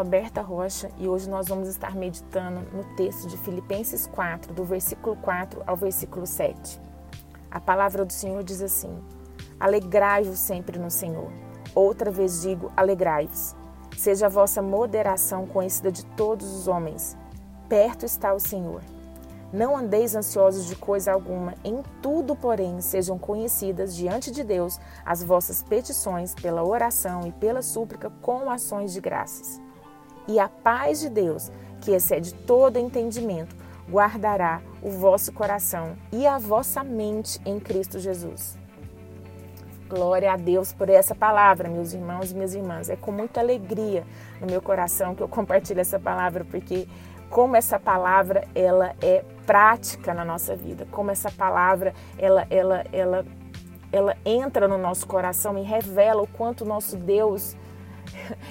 Roberta Rocha e hoje nós vamos estar meditando no texto de Filipenses 4, do versículo 4 ao versículo 7. A palavra do Senhor diz assim: Alegrai-vos sempre no Senhor. Outra vez digo: alegrai-vos. Seja a vossa moderação conhecida de todos os homens. Perto está o Senhor. Não andeis ansiosos de coisa alguma, em tudo, porém, sejam conhecidas diante de Deus as vossas petições pela oração e pela súplica com ações de graças. E a paz de Deus, que excede todo entendimento, guardará o vosso coração e a vossa mente em Cristo Jesus. Glória a Deus por essa palavra, meus irmãos e minhas irmãs. É com muita alegria no meu coração que eu compartilho essa palavra, porque como essa palavra ela é prática na nossa vida, como essa palavra ela ela ela ela entra no nosso coração e revela o quanto nosso Deus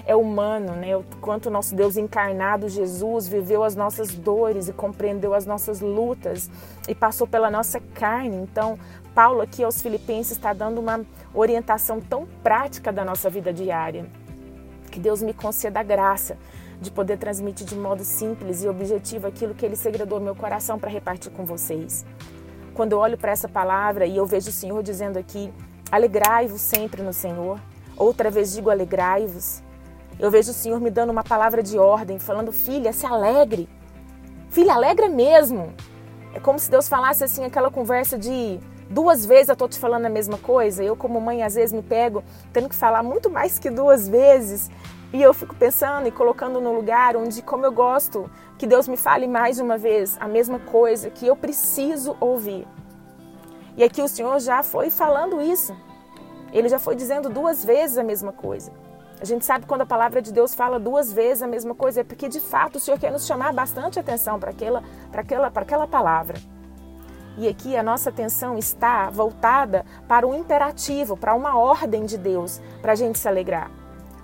é humano, né? O quanto nosso Deus encarnado, Jesus, viveu as nossas dores e compreendeu as nossas lutas e passou pela nossa carne. Então, Paulo aqui aos Filipenses está dando uma orientação tão prática da nossa vida diária. Que Deus me conceda a graça de poder transmitir de modo simples e objetivo aquilo que Ele segredou meu coração para repartir com vocês. Quando eu olho para essa palavra e eu vejo o Senhor dizendo aqui, alegrai-vos sempre no Senhor, outra vez digo alegrai-vos, eu vejo o Senhor me dando uma palavra de ordem, falando, filha, se alegre. Filha, alegra mesmo. É como se Deus falasse assim, aquela conversa de duas vezes eu estou te falando a mesma coisa. Eu, como mãe, às vezes me pego tendo que falar muito mais que duas vezes. E eu fico pensando e colocando no lugar onde, como eu gosto, que Deus me fale mais uma vez a mesma coisa que eu preciso ouvir. E aqui o Senhor já foi falando isso. Ele já foi dizendo duas vezes a mesma coisa. A gente sabe quando a palavra de Deus fala duas vezes a mesma coisa, é porque de fato o Senhor quer nos chamar bastante atenção para aquela, para aquela, para aquela palavra. E aqui a nossa atenção está voltada para o imperativo, para uma ordem de Deus, para a gente se alegrar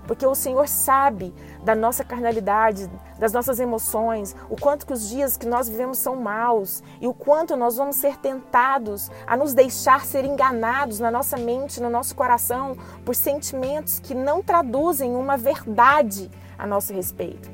porque o Senhor sabe da nossa carnalidade, das nossas emoções, o quanto que os dias que nós vivemos são maus e o quanto nós vamos ser tentados a nos deixar ser enganados na nossa mente, no nosso coração, por sentimentos que não traduzem uma verdade a nosso respeito.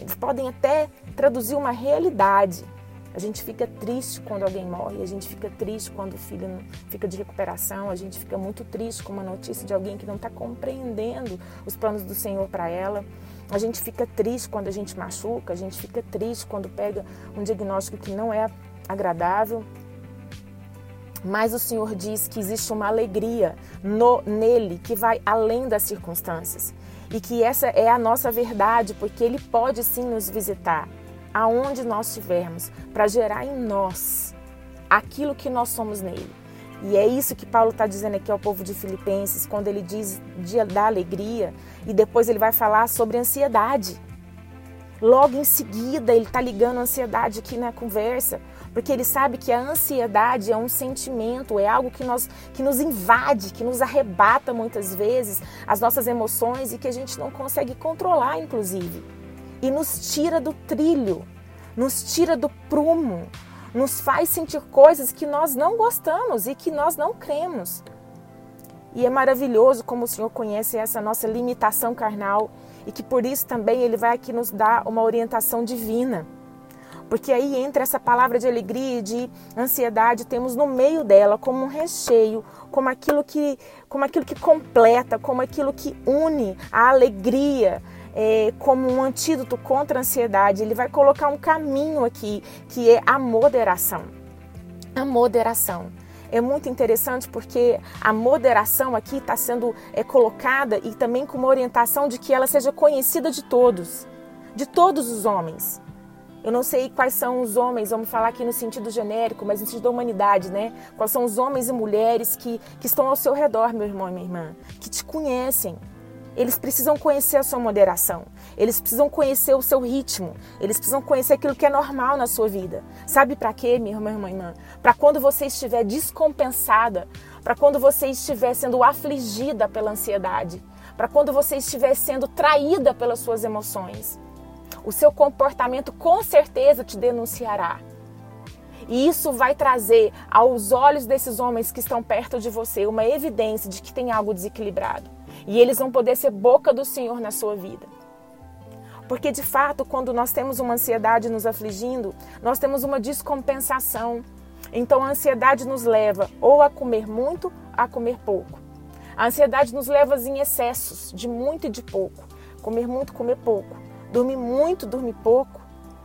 Eles podem até traduzir uma realidade, a gente fica triste quando alguém morre, a gente fica triste quando o filho fica de recuperação, a gente fica muito triste com uma notícia de alguém que não está compreendendo os planos do Senhor para ela. A gente fica triste quando a gente machuca, a gente fica triste quando pega um diagnóstico que não é agradável. Mas o Senhor diz que existe uma alegria no, nele que vai além das circunstâncias. E que essa é a nossa verdade, porque ele pode sim nos visitar aonde nós estivermos, para gerar em nós aquilo que nós somos nele. E é isso que Paulo está dizendo aqui ao povo de Filipenses, quando ele diz dia da alegria, e depois ele vai falar sobre ansiedade. Logo em seguida, ele está ligando a ansiedade aqui na conversa, porque ele sabe que a ansiedade é um sentimento, é algo que, nós, que nos invade, que nos arrebata muitas vezes as nossas emoções e que a gente não consegue controlar, inclusive e nos tira do trilho, nos tira do prumo, nos faz sentir coisas que nós não gostamos e que nós não cremos. E é maravilhoso como o Senhor conhece essa nossa limitação carnal e que por isso também Ele vai aqui nos dar uma orientação divina. Porque aí entra essa palavra de alegria e de ansiedade, temos no meio dela como um recheio, como aquilo que, como aquilo que completa, como aquilo que une a alegria, é, como um antídoto contra a ansiedade, ele vai colocar um caminho aqui, que é a moderação. A moderação. É muito interessante porque a moderação aqui está sendo é, colocada e também com uma orientação de que ela seja conhecida de todos, de todos os homens. Eu não sei quais são os homens, vamos falar aqui no sentido genérico, mas no sentido da humanidade, né? Quais são os homens e mulheres que, que estão ao seu redor, meu irmão e minha irmã, que te conhecem, eles precisam conhecer a sua moderação. Eles precisam conhecer o seu ritmo. Eles precisam conhecer aquilo que é normal na sua vida. Sabe para quê, minha irmã e irmã? Para quando você estiver descompensada, para quando você estiver sendo afligida pela ansiedade, para quando você estiver sendo traída pelas suas emoções. O seu comportamento com certeza te denunciará. E isso vai trazer aos olhos desses homens que estão perto de você uma evidência de que tem algo desequilibrado e eles vão poder ser boca do Senhor na sua vida. Porque de fato, quando nós temos uma ansiedade nos afligindo, nós temos uma descompensação. Então a ansiedade nos leva ou a comer muito, a comer pouco. A ansiedade nos leva em excessos, de muito e de pouco. Comer muito, comer pouco. Dormir muito, dormir pouco.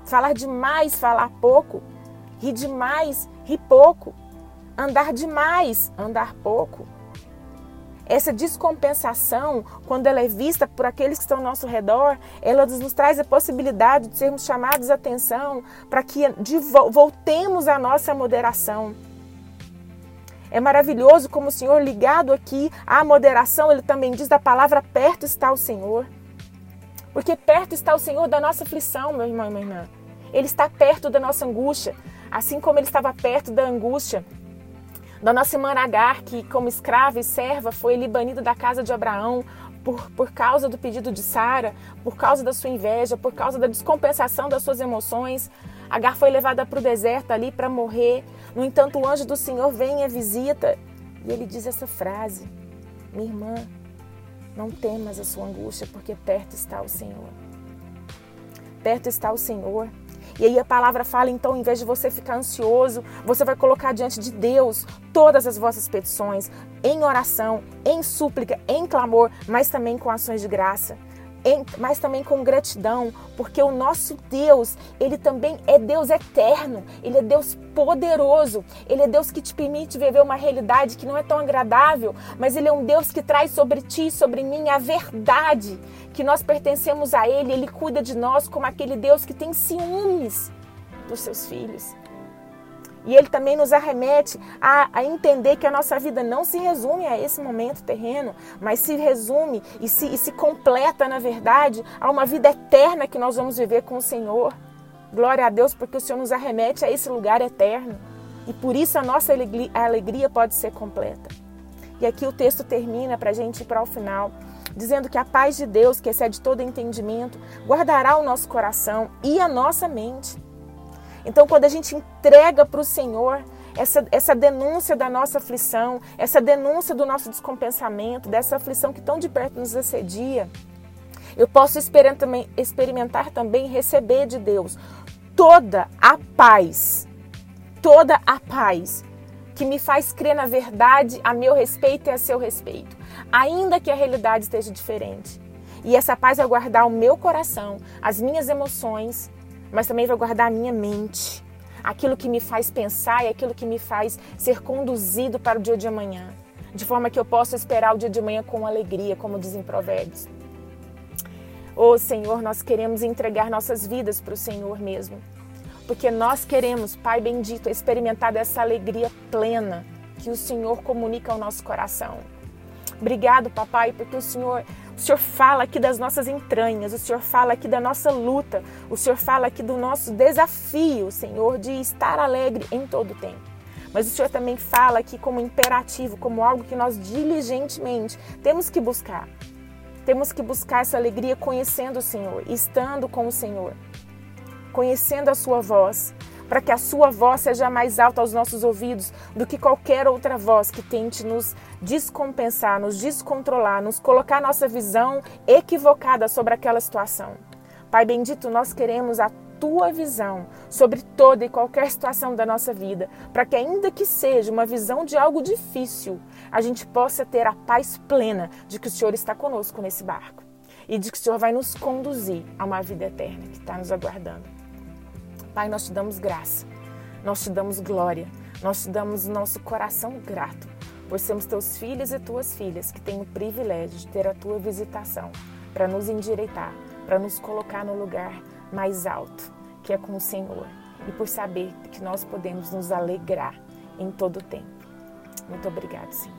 Falar demais, falar pouco. Rir demais, rir pouco. Andar demais, andar pouco. Essa descompensação, quando ela é vista por aqueles que estão ao nosso redor, ela nos traz a possibilidade de sermos chamados a atenção para que voltemos à nossa moderação. É maravilhoso como o Senhor, ligado aqui à moderação, ele também diz da palavra: perto está o Senhor. Porque perto está o Senhor da nossa aflição, meu irmão e minha irmã. Ele está perto da nossa angústia, assim como ele estava perto da angústia da nossa irmã Agar, que como escrava e serva foi ali banida da casa de Abraão por, por causa do pedido de Sara, por causa da sua inveja, por causa da descompensação das suas emoções. Agar foi levada para o deserto ali para morrer. No entanto, o anjo do Senhor vem e a visita e ele diz essa frase: Minha irmã, não temas a sua angústia, porque perto está o Senhor. Perto está o Senhor. E aí a palavra fala, então, em vez de você ficar ansioso, você vai colocar diante de Deus todas as vossas petições, em oração, em súplica, em clamor, mas também com ações de graça mas também com gratidão, porque o nosso Deus, ele também é Deus eterno, ele é Deus poderoso, ele é Deus que te permite viver uma realidade que não é tão agradável, mas ele é um Deus que traz sobre ti e sobre mim a verdade, que nós pertencemos a ele, ele cuida de nós como aquele Deus que tem ciúmes dos seus filhos. E ele também nos arremete a, a, entender que a nossa vida não se resume a esse momento terreno, mas se resume e se, e se completa, na verdade, a uma vida eterna que nós vamos viver com o Senhor. Glória a Deus, porque o Senhor nos arremete a esse lugar eterno. E por isso a nossa alegria, alegria pode ser completa. E aqui o texto termina para a gente ir para o final, dizendo que a paz de Deus, que excede todo entendimento, guardará o nosso coração e a nossa mente então, quando a gente entrega para o Senhor essa, essa denúncia da nossa aflição, essa denúncia do nosso descompensamento, dessa aflição que tão de perto nos assedia, eu posso experimentar também receber de Deus toda a paz, toda a paz que me faz crer na verdade a meu respeito e a seu respeito, ainda que a realidade esteja diferente. E essa paz vai guardar o meu coração, as minhas emoções mas também vai guardar a minha mente, aquilo que me faz pensar e aquilo que me faz ser conduzido para o dia de amanhã, de forma que eu possa esperar o dia de amanhã com alegria, como dizem Provérbios. Oh Senhor, nós queremos entregar nossas vidas para o Senhor mesmo, porque nós queremos, Pai bendito, experimentar dessa alegria plena que o Senhor comunica ao nosso coração. Obrigado, papai, porque o Senhor o Senhor fala aqui das nossas entranhas, o Senhor fala aqui da nossa luta, o Senhor fala aqui do nosso desafio, Senhor, de estar alegre em todo o tempo. Mas o Senhor também fala aqui como imperativo, como algo que nós diligentemente temos que buscar. Temos que buscar essa alegria conhecendo o Senhor, estando com o Senhor, conhecendo a Sua voz, para que a sua voz seja mais alta aos nossos ouvidos do que qualquer outra voz que tente nos descompensar, nos descontrolar, nos colocar nossa visão equivocada sobre aquela situação. Pai bendito, nós queremos a tua visão sobre toda e qualquer situação da nossa vida, para que, ainda que seja uma visão de algo difícil, a gente possa ter a paz plena de que o Senhor está conosco nesse barco e de que o Senhor vai nos conduzir a uma vida eterna que está nos aguardando. Pai, nós te damos graça, nós te damos glória, nós te damos nosso coração grato por sermos teus filhos e tuas filhas que têm o privilégio de ter a tua visitação para nos endireitar, para nos colocar no lugar mais alto, que é com o Senhor, e por saber que nós podemos nos alegrar em todo o tempo. Muito obrigado, Senhor.